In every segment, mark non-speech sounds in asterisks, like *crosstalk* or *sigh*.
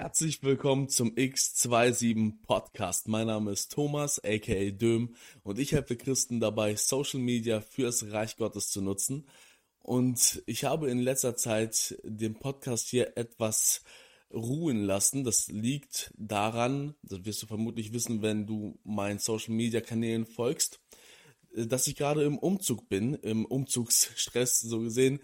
Herzlich willkommen zum X27 Podcast. Mein Name ist Thomas, aka Döm, und ich helfe Christen dabei, Social Media fürs Reich Gottes zu nutzen. Und ich habe in letzter Zeit den Podcast hier etwas ruhen lassen. Das liegt daran, das wirst du vermutlich wissen, wenn du meinen Social Media Kanälen folgst, dass ich gerade im Umzug bin, im Umzugsstress so gesehen.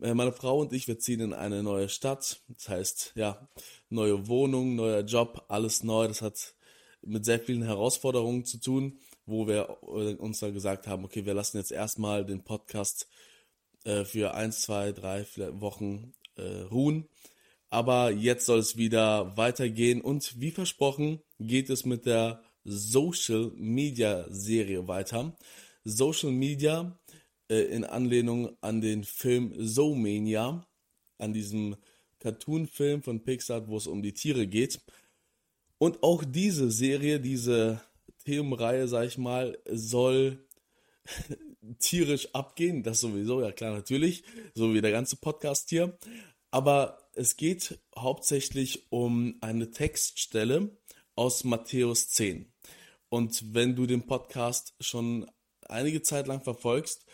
Äh, meine Frau und ich, wir ziehen in eine neue Stadt. Das heißt, ja, neue Wohnung, neuer Job, alles neu. Das hat mit sehr vielen Herausforderungen zu tun, wo wir äh, uns dann gesagt haben, okay, wir lassen jetzt erstmal den Podcast äh, für eins, zwei, drei Wochen äh, ruhen. Aber jetzt soll es wieder weitergehen und wie versprochen geht es mit der Social Media Serie weiter. Social Media äh, in Anlehnung an den Film Zoomania, an diesem Cartoon-Film von Pixar, wo es um die Tiere geht. Und auch diese Serie, diese Themenreihe, sag ich mal, soll *laughs* tierisch abgehen. Das sowieso, ja klar, natürlich. So wie der ganze Podcast hier. Aber es geht hauptsächlich um eine Textstelle aus Matthäus 10. Und wenn du den Podcast schon einige Zeit lang verfolgst,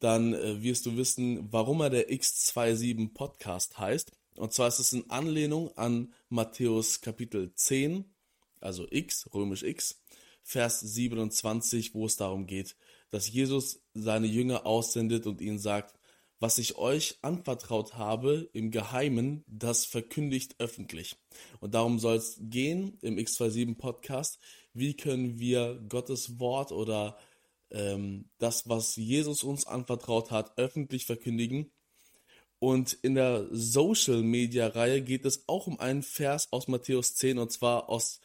dann äh, wirst du wissen, warum er der X27 Podcast heißt. Und zwar ist es in Anlehnung an Matthäus Kapitel 10, also X, römisch X, Vers 27, wo es darum geht, dass Jesus seine Jünger aussendet und ihnen sagt, was ich euch anvertraut habe im Geheimen, das verkündigt öffentlich. Und darum soll es gehen im X27 Podcast. Wie können wir Gottes Wort oder ähm, das, was Jesus uns anvertraut hat, öffentlich verkündigen? Und in der Social Media Reihe geht es auch um einen Vers aus Matthäus 10 und zwar aus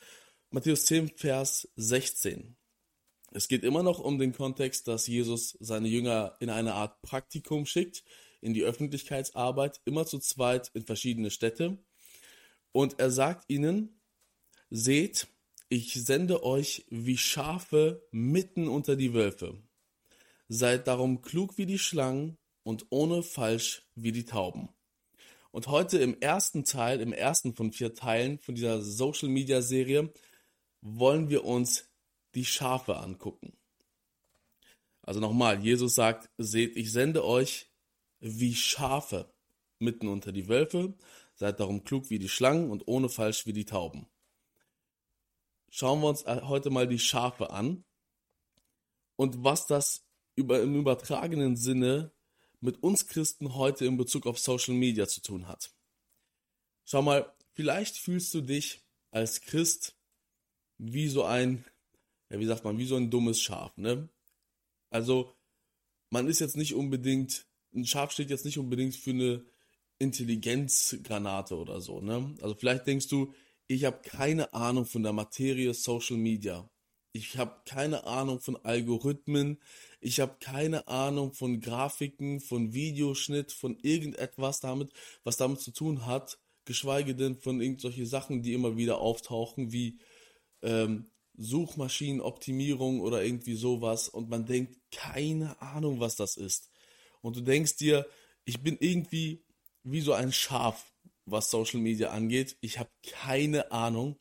Matthäus 10, Vers 16. Es geht immer noch um den Kontext, dass Jesus seine Jünger in eine Art Praktikum schickt, in die Öffentlichkeitsarbeit, immer zu zweit in verschiedene Städte. Und er sagt ihnen, seht, ich sende euch wie Schafe mitten unter die Wölfe. Seid darum klug wie die Schlangen und ohne falsch wie die Tauben. Und heute im ersten Teil, im ersten von vier Teilen von dieser Social Media Serie, wollen wir uns die Schafe angucken. Also nochmal, Jesus sagt, seht, ich sende euch wie Schafe mitten unter die Wölfe, seid darum klug wie die Schlangen und ohne falsch wie die Tauben. Schauen wir uns heute mal die Schafe an und was das über, im übertragenen Sinne mit uns Christen heute in Bezug auf Social Media zu tun hat. Schau mal, vielleicht fühlst du dich als Christ wie so ein, ja, wie sagt man, wie so ein dummes Schaf, ne? Also, man ist jetzt nicht unbedingt, ein Schaf steht jetzt nicht unbedingt für eine Intelligenzgranate oder so, ne? Also vielleicht denkst du, ich habe keine Ahnung von der Materie Social Media. Ich habe keine Ahnung von Algorithmen. Ich habe keine Ahnung von Grafiken, von Videoschnitt, von irgendetwas damit, was damit zu tun hat. Geschweige denn von irgendwelchen Sachen, die immer wieder auftauchen, wie ähm, Suchmaschinenoptimierung oder irgendwie sowas. Und man denkt, keine Ahnung, was das ist. Und du denkst dir, ich bin irgendwie wie so ein Schaf, was Social Media angeht. Ich habe keine Ahnung.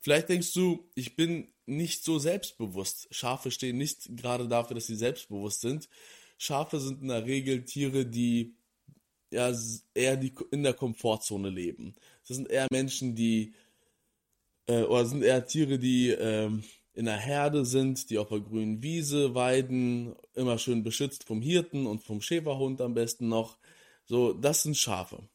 Vielleicht denkst du, ich bin nicht so selbstbewusst. Schafe stehen nicht gerade dafür, dass sie selbstbewusst sind. Schafe sind in der Regel Tiere, die ja, eher die, in der Komfortzone leben. Das sind eher Menschen, die, äh, oder sind eher Tiere, die äh, in der Herde sind, die auf der grünen Wiese weiden, immer schön beschützt vom Hirten und vom Schäferhund am besten noch. So, das sind Schafe.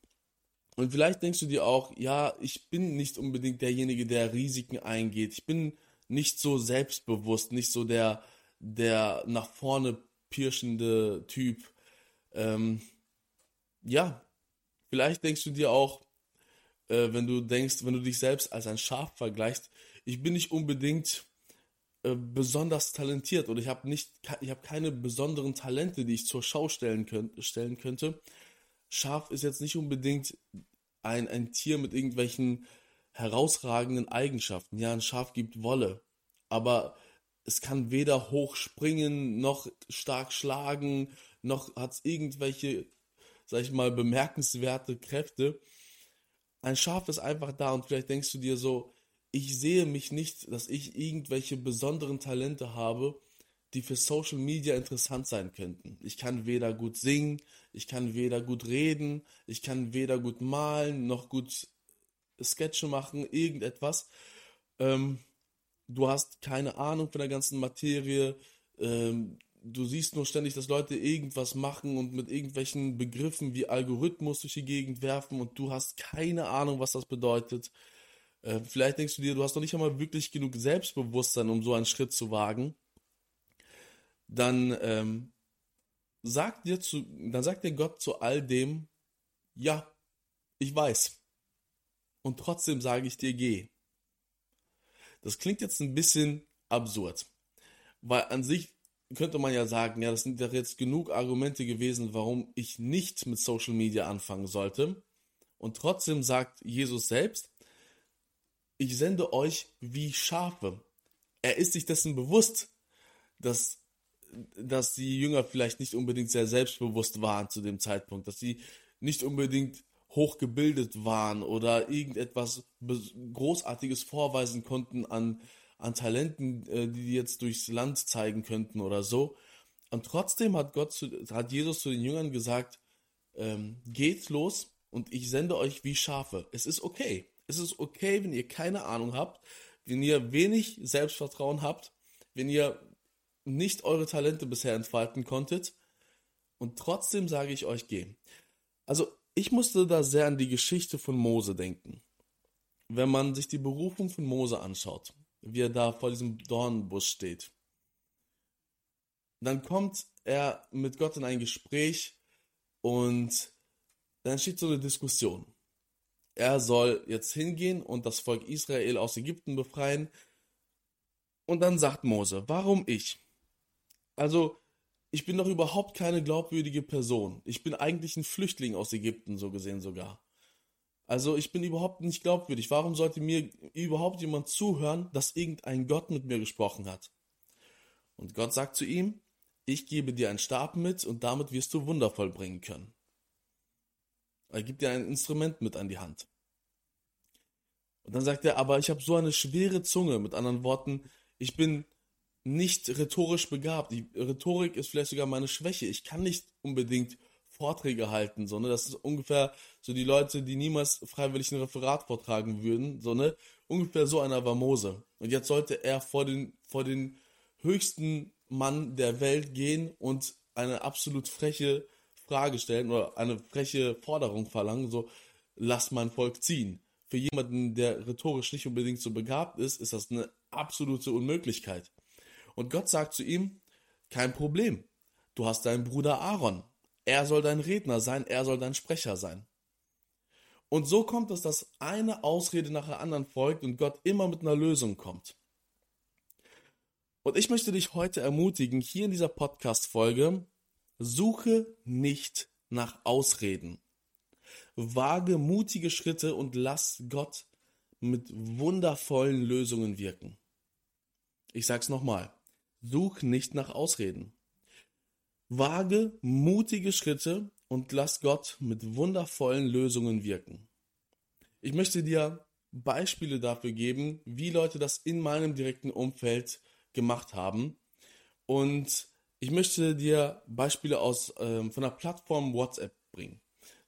Und vielleicht denkst du dir auch, ja, ich bin nicht unbedingt derjenige, der Risiken eingeht. Ich bin nicht so selbstbewusst, nicht so der, der nach vorne pirschende Typ. Ähm, ja, vielleicht denkst du dir auch, äh, wenn du denkst, wenn du dich selbst als ein Schaf vergleichst, ich bin nicht unbedingt äh, besonders talentiert oder ich habe nicht, ich habe keine besonderen Talente, die ich zur Schau stellen, könnt, stellen könnte. Schaf ist jetzt nicht unbedingt ein, ein Tier mit irgendwelchen herausragenden Eigenschaften. Ja, ein Schaf gibt Wolle, aber es kann weder hoch springen, noch stark schlagen, noch hat es irgendwelche, sag ich mal, bemerkenswerte Kräfte. ein Schaf ist einfach da und vielleicht denkst du dir so, ich sehe mich nicht, dass ich irgendwelche besonderen Talente habe, die für Social Media interessant sein könnten. Ich kann weder gut singen, ich kann weder gut reden, ich kann weder gut malen, noch gut Sketche machen, irgendetwas. Ähm, du hast keine Ahnung von der ganzen Materie. Ähm, du siehst nur ständig, dass Leute irgendwas machen und mit irgendwelchen Begriffen wie Algorithmus durch die Gegend werfen und du hast keine Ahnung, was das bedeutet. Äh, vielleicht denkst du dir, du hast noch nicht einmal wirklich genug Selbstbewusstsein, um so einen Schritt zu wagen. Dann ähm, sagt dir zu, dann sagt dir Gott zu all dem, ja, ich weiß. Und trotzdem sage ich dir, geh. Das klingt jetzt ein bisschen absurd, weil an sich könnte man ja sagen, ja, das sind ja jetzt genug Argumente gewesen, warum ich nicht mit Social Media anfangen sollte. Und trotzdem sagt Jesus selbst, ich sende euch wie Schafe. Er ist sich dessen bewusst, dass, dass die Jünger vielleicht nicht unbedingt sehr selbstbewusst waren zu dem Zeitpunkt, dass sie nicht unbedingt hochgebildet waren oder irgendetwas Großartiges vorweisen konnten an, an Talenten, äh, die die jetzt durchs Land zeigen könnten oder so. Und trotzdem hat Gott zu, hat Jesus zu den Jüngern gesagt, ähm, geht los und ich sende euch wie Schafe. Es ist okay. Es ist okay, wenn ihr keine Ahnung habt, wenn ihr wenig Selbstvertrauen habt, wenn ihr nicht eure Talente bisher entfalten konntet. Und trotzdem sage ich euch, geh. Also ich musste da sehr an die Geschichte von Mose denken. Wenn man sich die Berufung von Mose anschaut, wie er da vor diesem Dornenbusch steht. Dann kommt er mit Gott in ein Gespräch und dann steht so eine Diskussion. Er soll jetzt hingehen und das Volk Israel aus Ägypten befreien. Und dann sagt Mose, warum ich? Also, ich bin doch überhaupt keine glaubwürdige Person. Ich bin eigentlich ein Flüchtling aus Ägypten, so gesehen sogar. Also ich bin überhaupt nicht glaubwürdig. Warum sollte mir überhaupt jemand zuhören, dass irgendein Gott mit mir gesprochen hat? Und Gott sagt zu ihm, ich gebe dir einen Stab mit und damit wirst du Wunder vollbringen können. Er gibt dir ein Instrument mit an die Hand. Und dann sagt er, aber ich habe so eine schwere Zunge. Mit anderen Worten, ich bin nicht rhetorisch begabt. Die Rhetorik ist vielleicht sogar meine Schwäche. Ich kann nicht unbedingt Vorträge halten, so, ne? Das ist ungefähr so die Leute, die niemals freiwillig ein Referat vortragen würden, so, ne? Ungefähr so einer war Mose. Und jetzt sollte er vor den, vor den höchsten Mann der Welt gehen und eine absolut freche Frage stellen oder eine freche Forderung verlangen, so, lass mein Volk ziehen. Für jemanden, der rhetorisch nicht unbedingt so begabt ist, ist das eine absolute Unmöglichkeit. Und Gott sagt zu ihm, kein Problem. Du hast deinen Bruder Aaron. Er soll dein Redner sein, er soll dein Sprecher sein. Und so kommt es, dass eine Ausrede nach der anderen folgt und Gott immer mit einer Lösung kommt. Und ich möchte dich heute ermutigen, hier in dieser Podcast-Folge, suche nicht nach Ausreden. Wage mutige Schritte und lass Gott mit wundervollen Lösungen wirken. Ich sag's nochmal. Such nicht nach Ausreden. Wage mutige Schritte und lass Gott mit wundervollen Lösungen wirken. Ich möchte dir Beispiele dafür geben, wie Leute das in meinem direkten Umfeld gemacht haben. Und ich möchte dir Beispiele aus ähm, von der Plattform WhatsApp bringen.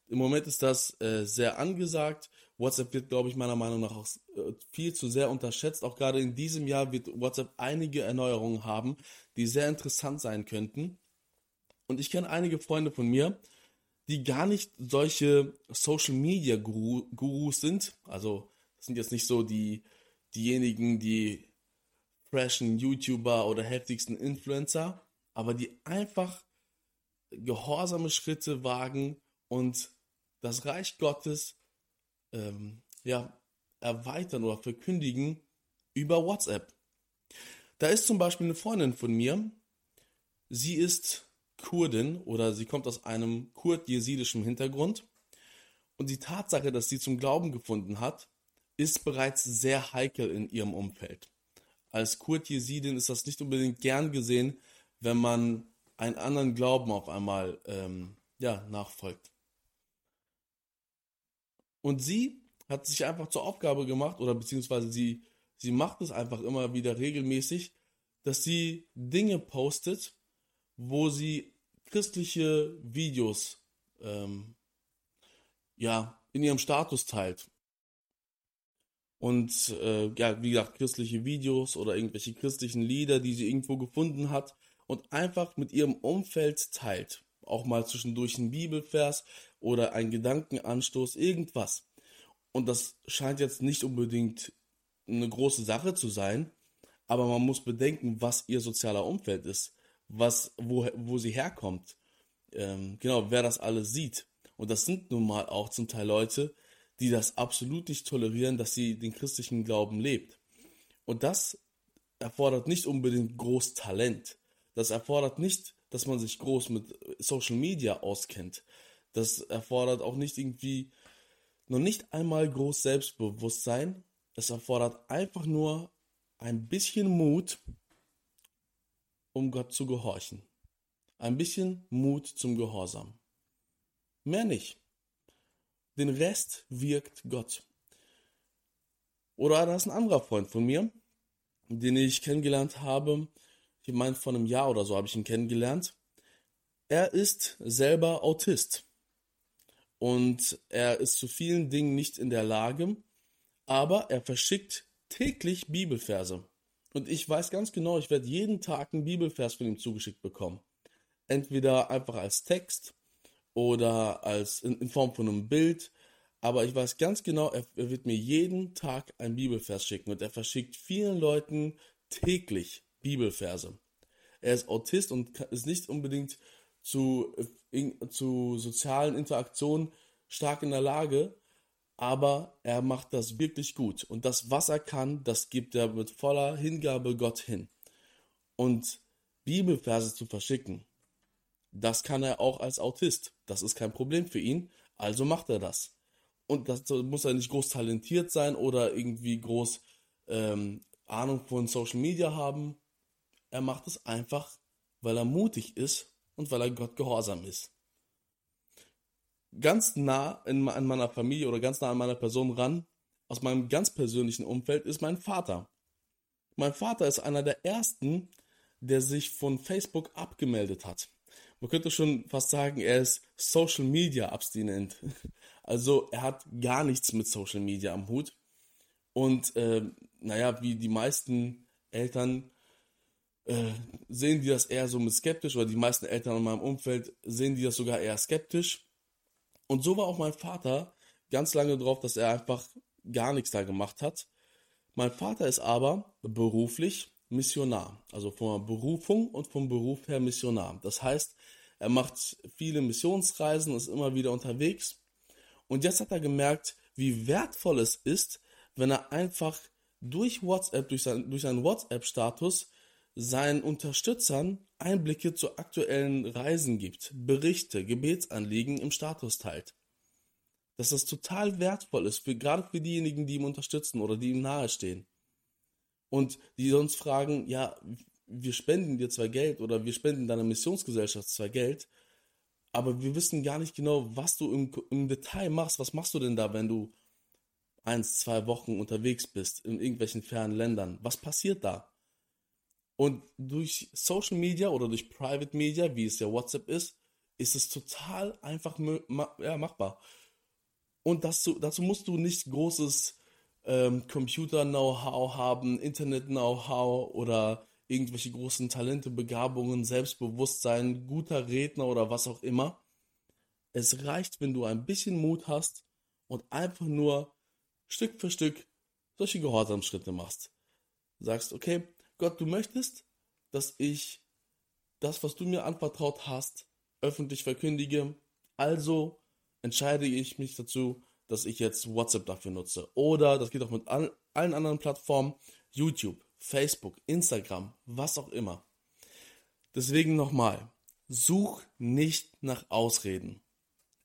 Im Moment ist das äh, sehr angesagt. WhatsApp wird, glaube ich, meiner Meinung nach auch äh, viel zu sehr unterschätzt. Auch gerade in diesem Jahr wird WhatsApp einige Erneuerungen haben, die sehr interessant sein könnten. Und ich kenne einige Freunde von mir, die gar nicht solche Social Media Gurus sind. Also das sind jetzt nicht so die diejenigen, die freshen YouTuber oder heftigsten Influencer, aber die einfach gehorsame Schritte wagen und das Reich Gottes ähm, ja, erweitern oder verkündigen über WhatsApp. Da ist zum Beispiel eine Freundin von mir, sie ist Kurdin oder sie kommt aus einem kurd-jesidischen Hintergrund. Und die Tatsache, dass sie zum Glauben gefunden hat, ist bereits sehr heikel in ihrem Umfeld. Als Kurd-Jesidin ist das nicht unbedingt gern gesehen, wenn man einen anderen Glauben auf einmal ähm, ja, nachfolgt. Und sie hat sich einfach zur Aufgabe gemacht, oder beziehungsweise sie, sie macht es einfach immer wieder regelmäßig, dass sie Dinge postet, wo sie christliche Videos ähm, ja, in ihrem Status teilt. Und äh, ja, wie gesagt, christliche Videos oder irgendwelche christlichen Lieder, die sie irgendwo gefunden hat und einfach mit ihrem Umfeld teilt. Auch mal zwischendurch ein Bibelvers oder ein Gedankenanstoß, irgendwas. Und das scheint jetzt nicht unbedingt eine große Sache zu sein, aber man muss bedenken, was ihr sozialer Umfeld ist, was, wo, wo sie herkommt. Ähm, genau, wer das alles sieht. Und das sind nun mal auch zum Teil Leute, die das absolut nicht tolerieren, dass sie den christlichen Glauben lebt. Und das erfordert nicht unbedingt groß Talent. Das erfordert nicht, dass man sich groß mit Social Media auskennt. Das erfordert auch nicht irgendwie noch nicht einmal groß Selbstbewusstsein. Es erfordert einfach nur ein bisschen Mut, um Gott zu gehorchen. Ein bisschen Mut zum Gehorsam. Mehr nicht. Den Rest wirkt Gott. Oder da ist ein anderer Freund von mir, den ich kennengelernt habe. Ich meine, vor einem Jahr oder so habe ich ihn kennengelernt. Er ist selber Autist. Und er ist zu vielen Dingen nicht in der Lage, aber er verschickt täglich Bibelverse. Und ich weiß ganz genau, ich werde jeden Tag einen Bibelvers von ihm zugeschickt bekommen. Entweder einfach als Text oder als in, in Form von einem Bild. Aber ich weiß ganz genau, er, er wird mir jeden Tag ein Bibelvers schicken und er verschickt vielen Leuten täglich Bibelverse. Er ist Autist und ist nicht unbedingt zu, in, zu sozialen Interaktionen stark in der Lage, aber er macht das wirklich gut. Und das, was er kann, das gibt er mit voller Hingabe Gott hin. Und Bibelverse zu verschicken, das kann er auch als Autist. Das ist kein Problem für ihn. Also macht er das. Und das muss er nicht groß talentiert sein oder irgendwie groß ähm, Ahnung von Social Media haben. Er macht es einfach, weil er mutig ist und weil er Gott gehorsam ist. Ganz nah in, an meiner Familie oder ganz nah an meiner Person ran, aus meinem ganz persönlichen Umfeld, ist mein Vater. Mein Vater ist einer der ersten, der sich von Facebook abgemeldet hat man könnte schon fast sagen, er ist Social Media abstinent. *laughs* Also er hat gar nichts mit Social Media am Hut. Und äh, naja, wie die meisten Eltern äh, sehen die das eher so mit skeptisch, oder die meisten Eltern in meinem Umfeld sehen die das sogar eher skeptisch. Und so war auch mein Vater ganz lange drauf, dass er einfach gar nichts da gemacht hat. Mein Vater ist aber beruflich Missionar, also von Berufung und vom Beruf her Missionar. Das heißt, er macht viele Missionsreisen, ist immer wieder unterwegs. Und jetzt hat er gemerkt, wie wertvoll es ist, wenn er einfach durch WhatsApp, durch, sein, durch seinen WhatsApp-Status seinen Unterstützern Einblicke zu aktuellen Reisen gibt, Berichte, Gebetsanliegen im Status teilt. Dass das total wertvoll ist, für, gerade für diejenigen, die ihm unterstützen oder die ihm nahestehen. Und die sonst fragen, ja, wir spenden dir zwar Geld oder wir spenden deiner Missionsgesellschaft zwar Geld, aber wir wissen gar nicht genau, was du im, im Detail machst. Was machst du denn da, wenn du eins, zwei Wochen unterwegs bist in irgendwelchen fernen Ländern? Was passiert da? Und durch Social Media oder durch Private Media, wie es ja WhatsApp ist, ist es total einfach ja, machbar. Und dazu, dazu musst du nicht großes ähm, Computer-Know-how haben, Internet-Know-how oder irgendwelche großen Talente, Begabungen, Selbstbewusstsein, guter Redner oder was auch immer. Es reicht, wenn du ein bisschen Mut hast und einfach nur Stück für Stück solche Gehorsamschritte machst. Sagst, okay, Gott, du möchtest, dass ich das, was du mir anvertraut hast, öffentlich verkündige. Also entscheide ich mich dazu, dass ich jetzt WhatsApp dafür nutze. Oder, das geht auch mit allen anderen Plattformen, YouTube, Facebook, Instagram, was auch immer. Deswegen nochmal, such nicht nach Ausreden.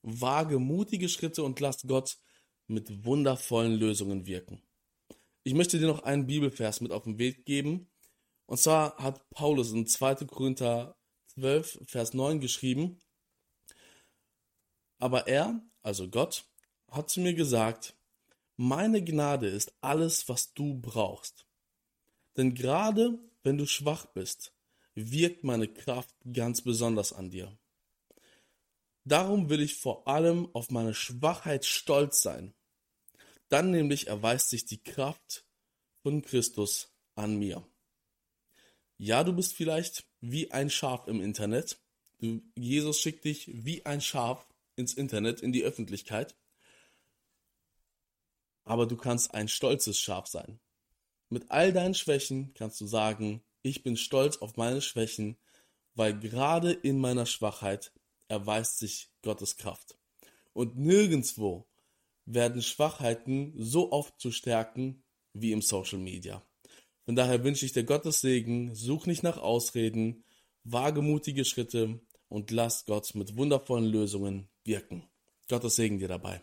Wage mutige Schritte und lass Gott mit wundervollen Lösungen wirken. Ich möchte dir noch einen Bibelvers mit auf den Weg geben. Und zwar hat Paulus in 2. Korinther 12, Vers 9 geschrieben, aber er, also Gott, hat zu mir gesagt, meine Gnade ist alles, was du brauchst. Denn gerade wenn du schwach bist, wirkt meine Kraft ganz besonders an dir. Darum will ich vor allem auf meine Schwachheit stolz sein. Dann nämlich erweist sich die Kraft von Christus an mir. Ja, du bist vielleicht wie ein Schaf im Internet. Du, Jesus schickt dich wie ein Schaf ins Internet, in die Öffentlichkeit. Aber du kannst ein stolzes Schaf sein. Mit all deinen Schwächen kannst du sagen, ich bin stolz auf meine Schwächen, weil gerade in meiner Schwachheit erweist sich Gottes Kraft. Und nirgendwo werden Schwachheiten so oft zu stärken wie im Social Media. Von daher wünsche ich dir Gottes Segen, such nicht nach Ausreden, wage mutige Schritte und lass Gott mit wundervollen Lösungen wirken. Gottes Segen dir dabei.